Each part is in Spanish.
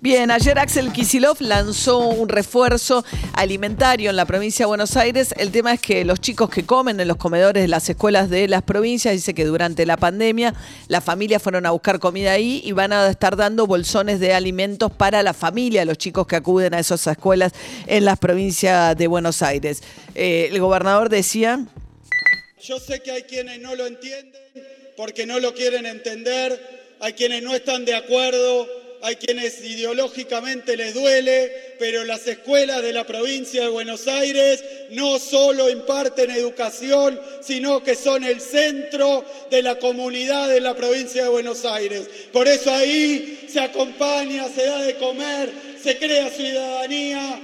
Bien, ayer Axel Kisilov lanzó un refuerzo alimentario en la provincia de Buenos Aires. El tema es que los chicos que comen en los comedores de las escuelas de las provincias, dice que durante la pandemia las familias fueron a buscar comida ahí y van a estar dando bolsones de alimentos para la familia, los chicos que acuden a esas escuelas en las provincias de Buenos Aires. Eh, el gobernador decía... Yo sé que hay quienes no lo entienden porque no lo quieren entender, hay quienes no están de acuerdo hay quienes ideológicamente les duele, pero las escuelas de la provincia de Buenos Aires no solo imparten educación, sino que son el centro de la comunidad de la provincia de Buenos Aires. Por eso ahí se acompaña, se da de comer, se crea ciudadanía.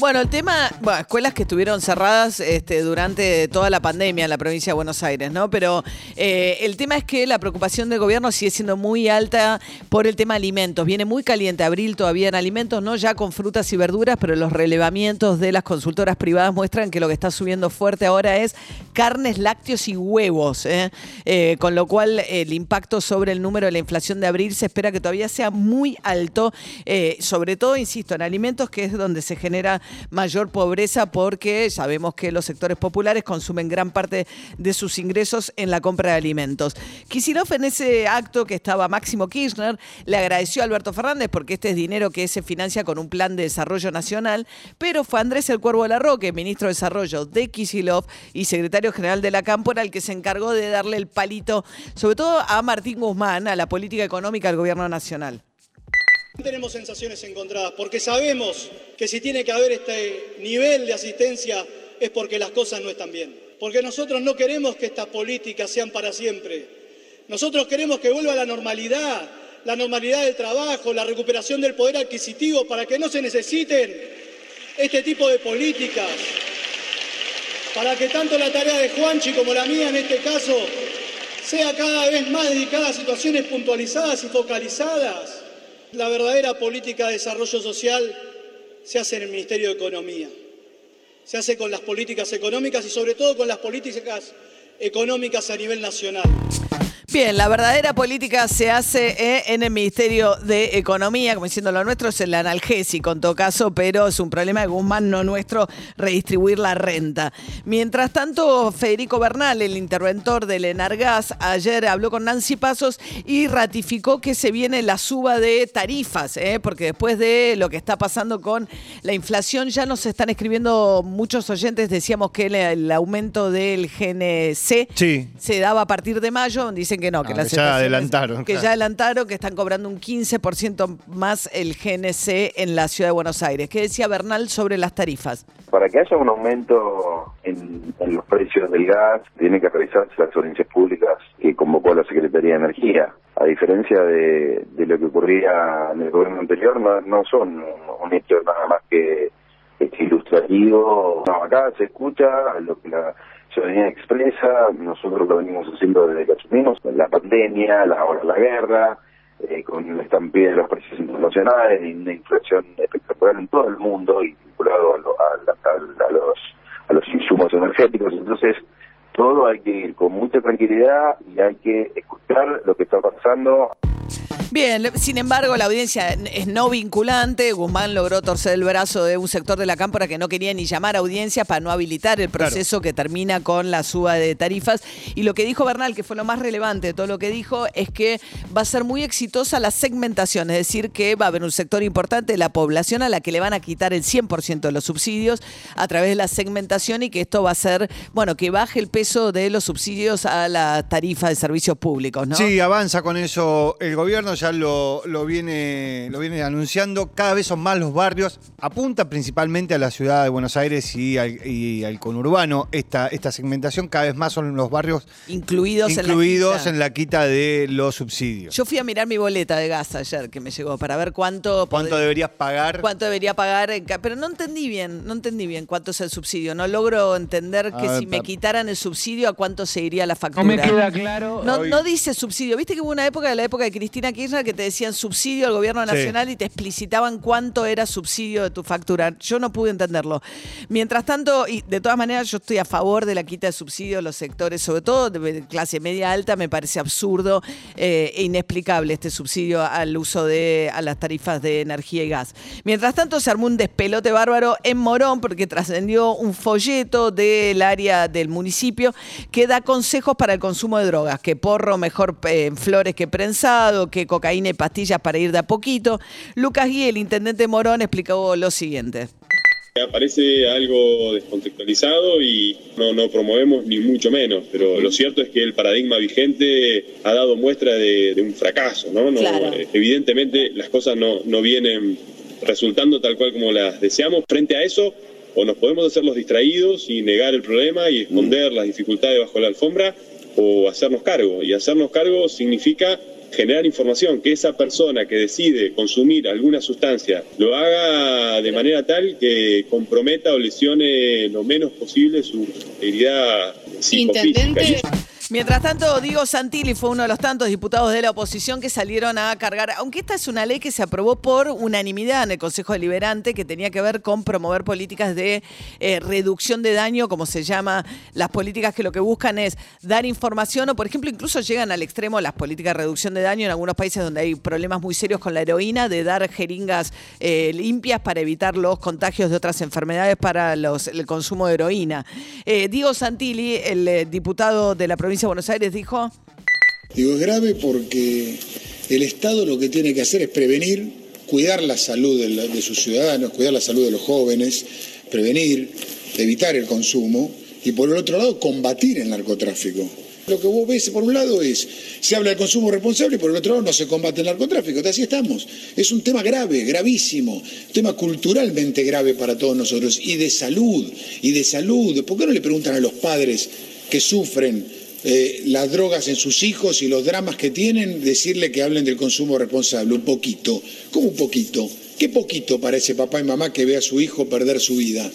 Bueno, el tema, bueno, escuelas que estuvieron cerradas este, durante toda la pandemia en la provincia de Buenos Aires, ¿no? Pero eh, el tema es que la preocupación del gobierno sigue siendo muy alta por el tema alimentos. Viene muy caliente abril todavía en alimentos, no ya con frutas y verduras, pero los relevamientos de las consultoras privadas muestran que lo que está subiendo fuerte ahora es carnes, lácteos y huevos, ¿eh? Eh, con lo cual el impacto sobre el número de la inflación de abril se espera que todavía sea muy alto, sobre todo, insisto, en alimentos, que es donde se genera mayor pobreza porque sabemos que los sectores populares consumen gran parte de sus ingresos en la compra de alimentos. Kisilov en ese acto que estaba Máximo Kirchner le agradeció a Alberto Fernández porque este es dinero que se financia con un plan de desarrollo nacional, pero fue Andrés El Cuervo de la Roque, ministro de Desarrollo de Kisilov y secretario general de la Cámpora, el que se encargó de darle el palito, sobre todo a Martín Guzmán, a la política económica del gobierno nacional. Tenemos sensaciones encontradas porque sabemos que si tiene que haber este nivel de asistencia es porque las cosas no están bien. Porque nosotros no queremos que estas políticas sean para siempre. Nosotros queremos que vuelva la normalidad, la normalidad del trabajo, la recuperación del poder adquisitivo para que no se necesiten este tipo de políticas. Para que tanto la tarea de Juanchi como la mía en este caso sea cada vez más dedicada a situaciones puntualizadas y focalizadas la verdadera política de desarrollo social se hace en el Ministerio de Economía. Se hace con las políticas económicas y sobre todo con las políticas económicas a nivel nacional. Bien, la verdadera política se hace eh, en el Ministerio de Economía, como diciendo lo nuestro es el analgésico en todo caso, pero es un problema de Guzmán, no nuestro, redistribuir la renta. Mientras tanto, Federico Bernal, el interventor del Enargas, ayer habló con Nancy Pasos y ratificó que se viene la suba de tarifas, eh, porque después de lo que está pasando con la inflación, ya nos están escribiendo muchos oyentes, decíamos que el, aumento del GNC se daba a partir de mayo, dicen que no, que ah, ya adelantaron. Que ya adelantaron, que están cobrando un 15% más el GNC en la ciudad de Buenos Aires. ¿Qué decía Bernal sobre las tarifas? Para que haya un aumento en, los precios del gas, tiene que realizarse las audiencias públicas que convocó la Secretaría de Energía. A diferencia de, lo que ocurría en el gobierno anterior, no, son un hecho nada más que ilustrativo. No, acá se escucha lo que la ciudadanía expresa, nosotros lo venimos haciendo desde que asumimos, la pandemia, la, ahora la guerra, eh, con la estampida de los precios internacionales una inflación espectacular en todo el mundo y vinculado a, a, los, a los insumos energéticos. Entonces, todo hay que ir con mucha tranquilidad y hay que escuchar lo que está pasando. Bien, sin embargo, la audiencia es no vinculante. Guzmán logró torcer el brazo de un sector de la Cámpora que no quería ni llamar a audiencia para no habilitar el proceso que termina con la suba de tarifas. Y lo que dijo Bernal, que fue lo más relevante de todo lo que dijo, es que va a ser muy exitosa la segmentación, es decir, que va a haber un sector importante de la población a la que le van a quitar el 100% de los subsidios a través de la segmentación y que esto va a ser, bueno, que baje el peso eso de los subsidios a la tarifa de servicios públicos, ¿no? Sí, avanza con eso el gobierno, ya lo, lo, viene, lo viene anunciando. Cada vez son más los barrios. Apunta principalmente a la ciudad de Buenos Aires y al, y al conurbano. Esta, esta segmentación cada vez más son los barrios incluidos, incluidos en, la quita. de los subsidios. Yo fui a mirar mi boleta de gas ayer que me llegó para ver cuánto... ¿Cuánto deberías pagar? ¿Cuánto debería pagar? En, pero no entendí bien, no entendí bien cuánto es el subsidio. No logro entender que si me quitaran el subsidio, ¿a cuánto se iría la factura? No me queda claro. No, no dice subsidio. Viste que hubo una época, de la época de Cristina Kirchner, que te decían subsidio al gobierno nacional y te explicitaban cuánto era subsidio de tu factura. Yo no pude entenderlo. Mientras tanto, y de todas maneras, yo estoy a favor de la quita de subsidio a los sectores, sobre todo de clase media alta, me parece absurdo eh, e inexplicable este subsidio al uso de a las tarifas de energía y gas. Mientras tanto, se armó un despelote bárbaro en Morón porque trascendió un folleto del área del municipio que da consejos para el consumo de drogas, que porro mejor eh, en flores que prensado, que cocaína y pastillas para ir de a poquito. Lucas Guí, el intendente de Morón, explicó lo siguiente. Parece algo descontextualizado y no, no promovemos ni mucho menos, pero lo cierto es que el paradigma vigente ha dado muestra de, un fracaso, ¿no? no eh, Evidentemente las cosas no, no vienen resultando tal cual como las deseamos. Frente a eso, o nos podemos hacer los distraídos y negar el problema y esconder las dificultades bajo la alfombra, o hacernos cargo. Y hacernos cargo significa generar información, que esa persona que decide consumir alguna sustancia lo haga de manera tal que comprometa o lesione lo menos posible su integridad psicofísica. Mientras tanto, Diego Santilli fue uno de los tantos diputados de la oposición que salieron a cargar, aunque esta es una ley que se aprobó por unanimidad en el Consejo Deliberante, que tenía que ver con promover políticas de eh, reducción de daño, como se llama, las políticas que lo que buscan es dar información o, por ejemplo, incluso llegan al extremo las políticas de reducción de daño en algunos países donde hay problemas muy serios con la heroína, de dar jeringas eh, limpias para evitar los contagios de otras enfermedades para el consumo de heroína. Eh, Diego Santilli, el diputado de la provincia Buenos Aires dijo? Digo, es grave porque el Estado lo que tiene que hacer es prevenir, cuidar la salud de, sus ciudadanos, cuidar la salud de los jóvenes, prevenir, evitar el consumo y por el otro lado combatir el narcotráfico. Lo que vos ves por un lado es, se habla del consumo responsable y por el otro lado no se combate el narcotráfico. Así estamos. Es un tema grave, gravísimo, un tema culturalmente grave para todos nosotros y de salud, y de salud. ¿Por qué no le preguntan a los padres que sufren eh, las drogas en sus hijos y los dramas que tienen, decirle que hablen del consumo responsable, un poquito. ¿Cómo un poquito? ¿Qué poquito para ese papá y mamá que ve a su hijo perder su vida?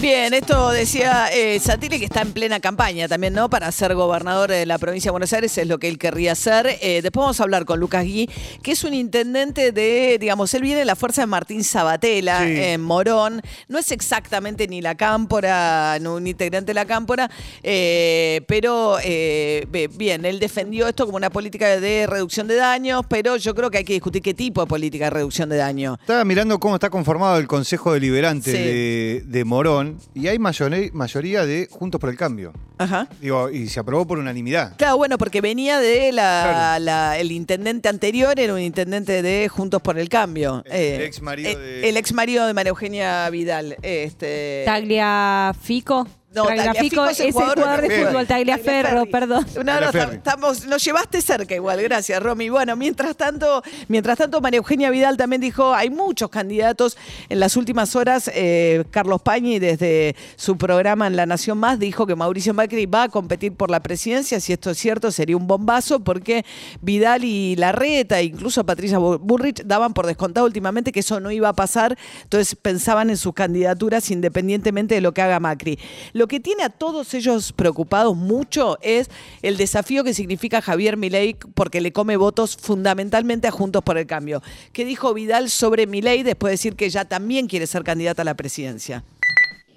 Bien, esto decía eh, que está en plena campaña también, ¿no? Para ser gobernador de la provincia de Buenos Aires, es lo que él querría hacer. Eh, después vamos a hablar con Lucas Gui, que es un intendente de, digamos, él viene de la fuerza de Martín Sabatella en Morón. No es exactamente ni la cámpora, no un integrante de la cámpora, eh, pero eh, bien, él defendió esto como una política de reducción de daños, pero yo creo que hay que discutir qué tipo de política de reducción de daño. Estaba mirando cómo está conformado el Consejo Deliberante de, de Morón y hay mayoría de Juntos por el Cambio. Ajá. Digo, y se aprobó por unanimidad. Claro, bueno, porque venía de la, el intendente anterior, era un intendente de Juntos por el Cambio. El, eh, ex marido eh, de. El ex marido de María Eugenia Vidal. Este. Tagliafico. No, Tagliafico es el jugador, de fútbol, Tagliaferro, perdón. No, no, estamos, nos llevaste cerca igual, gracias, Romy. Bueno, mientras tanto, mientras tanto, María Eugenia Vidal también dijo, hay muchos candidatos. En las últimas horas, eh, Carlos Pañi, desde su programa en La Nación Más, dijo que Mauricio Macri va a competir por la presidencia. Si esto es cierto, sería un bombazo, porque Vidal y Larreta, incluso Patricia Burrich, daban por descontado últimamente que eso no iba a pasar. Entonces pensaban en sus candidaturas independientemente de lo que haga Macri. Lo que tiene a todos ellos preocupados mucho es el desafío que significa Javier Milei porque le come votos fundamentalmente a Juntos por el Cambio. ¿Qué dijo Vidal sobre Milei después de decir que ya también quiere ser candidata a la presidencia?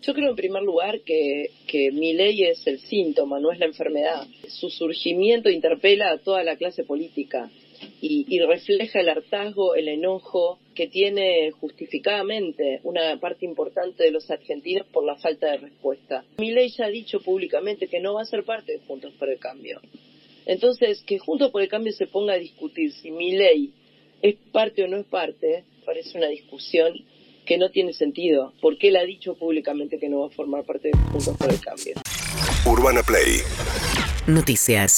Yo creo en primer lugar que, que mi ley es el síntoma, no es la enfermedad. Su surgimiento interpela a toda la clase política y, refleja el hartazgo, el enojo que tiene justificadamente una parte importante de los argentinos por la falta de respuesta. Mi ley ya ha dicho públicamente que no va a ser parte de Juntos por el Cambio. Entonces, que Juntos por el Cambio se ponga a discutir si mi ley es parte o no es parte, parece una discusión que no tiene sentido, porque él ha dicho públicamente que no va a formar parte de Juntos por el Cambio. Urbana Play Noticias.